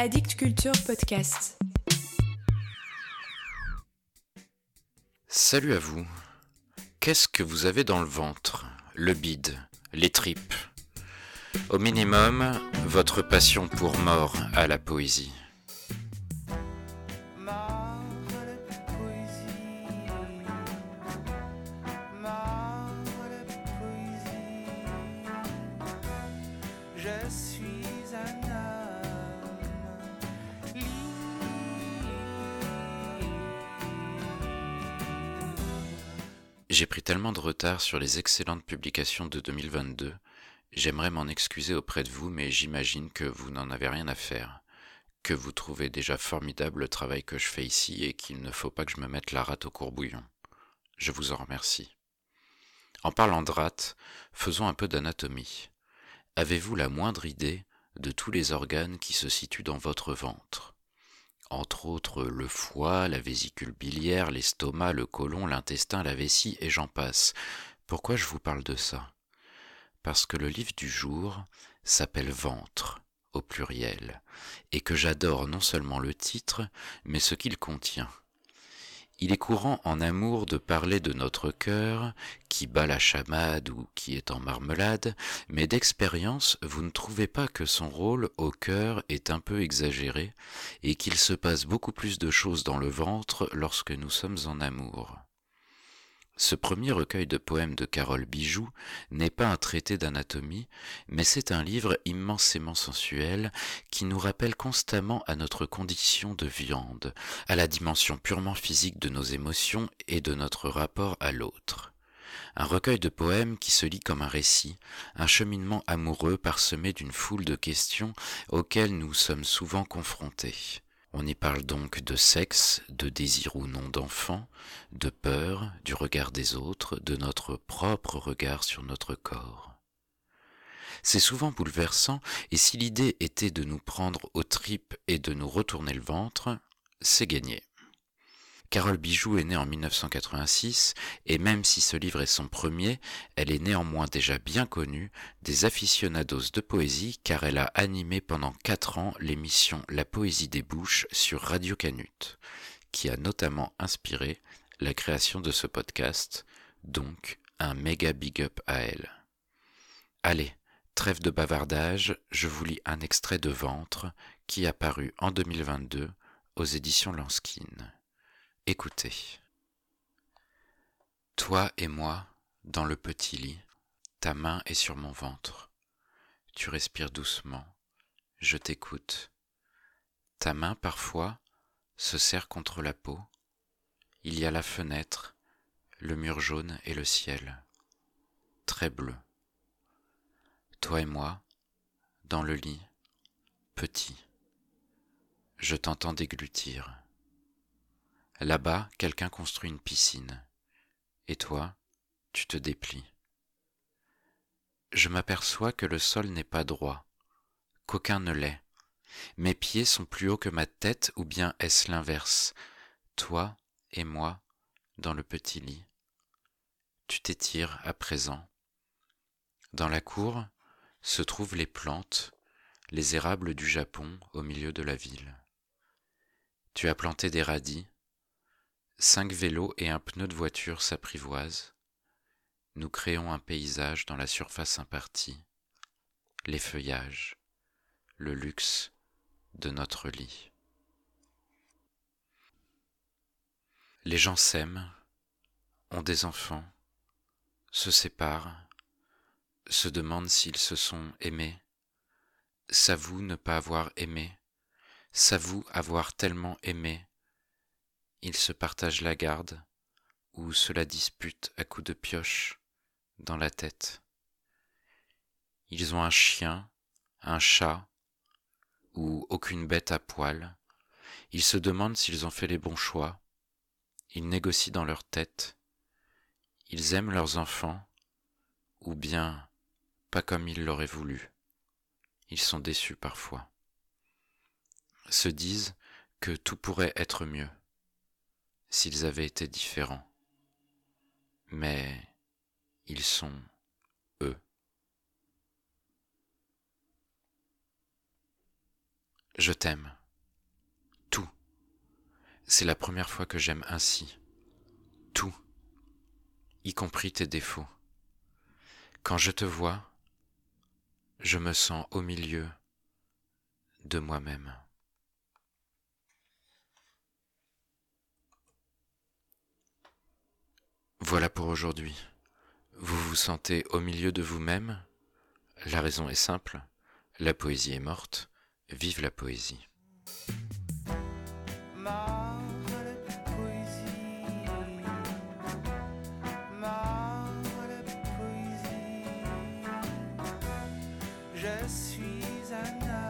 Addict Culture Podcast. Salut à vous. Qu'est-ce que vous avez dans le ventre? Le bide, les tripes? Au minimum, votre passion pour mort à la poésie. J'ai pris tellement de retard sur les excellentes publications de 2022. J'aimerais m'en excuser auprès de vous, mais j'imagine que vous n'en avez rien à faire, que vous trouvez déjà formidable le travail que je fais ici et qu'il ne faut pas que je me mette la rate au courbouillon. Je vous en remercie. En parlant de rate, faisons un peu d'anatomie. Avez-vous la moindre idée de tous les organes qui se situent dans votre ventre? Entre autres le foie, la vésicule biliaire, l'estomac, le côlon, l'intestin, la vessie et j'en passe. Pourquoi je vous parle de ça? Parce que le livre du jour s'appelle Ventre au pluriel, et que j'adore non seulement le titre, mais ce qu'il contient. Il est courant en amour de parler de notre cœur, qui bat la chamade ou qui est en marmelade, mais d'expérience, vous ne trouvez pas que son rôle au cœur est un peu exagéré, et qu'il se passe beaucoup plus de choses dans le ventre lorsque nous sommes en amour. Ce premier recueil de poèmes de Carole Bijoux n'est pas un traité d'anatomie, mais c'est un livre immensément sensuel qui nous rappelle constamment à notre condition de viande, à la dimension purement physique de nos émotions et de notre rapport à l'autre. Un recueil de poèmes qui se lit comme un récit, un cheminement amoureux parsemé d'une foule de questions auxquelles nous sommes souvent confrontés. On y parle donc de sexe, de désir ou non d'enfant, de peur, du regard des autres, de notre propre regard sur notre corps. C'est souvent bouleversant, et si l'idée était de nous prendre aux tripes et de nous retourner le ventre, c'est gagné. Carole Bijoux est née en 1986 et même si ce livre est son premier, elle est néanmoins déjà bien connue des aficionados de poésie car elle a animé pendant quatre ans l'émission La poésie des bouches sur Radio Canut, qui a notamment inspiré la création de ce podcast, donc un méga big up à elle. Allez, trêve de bavardage, je vous lis un extrait de Ventre qui a paru en 2022 aux éditions Lanskin. Écoutez. Toi et moi, dans le petit lit, ta main est sur mon ventre. Tu respires doucement, je t'écoute. Ta main parfois se serre contre la peau. Il y a la fenêtre, le mur jaune et le ciel, très bleu. Toi et moi, dans le lit, petit. Je t'entends déglutir. Là-bas, quelqu'un construit une piscine. Et toi, tu te déplies. Je m'aperçois que le sol n'est pas droit, qu'aucun ne l'est. Mes pieds sont plus hauts que ma tête, ou bien est-ce l'inverse? Toi et moi, dans le petit lit. Tu t'étires à présent. Dans la cour se trouvent les plantes, les érables du Japon au milieu de la ville. Tu as planté des radis, Cinq vélos et un pneu de voiture s'apprivoisent. Nous créons un paysage dans la surface impartie, les feuillages, le luxe de notre lit. Les gens s'aiment, ont des enfants, se séparent, se demandent s'ils se sont aimés, s'avouent ne pas avoir aimé, s'avouent avoir tellement aimé? Ils se partagent la garde, ou se la disputent à coups de pioche dans la tête. Ils ont un chien, un chat, ou aucune bête à poil. Ils se demandent s'ils ont fait les bons choix. Ils négocient dans leur tête. Ils aiment leurs enfants, ou bien pas comme ils l'auraient voulu. Ils sont déçus parfois. Se disent que tout pourrait être mieux s'ils avaient été différents. Mais ils sont eux. Je t'aime. Tout. C'est la première fois que j'aime ainsi. Tout. Y compris tes défauts. Quand je te vois, je me sens au milieu de moi-même. Voilà pour aujourd'hui. Vous vous sentez au milieu de vous-même. La raison est simple, la poésie est morte, vive la poésie. Je suis un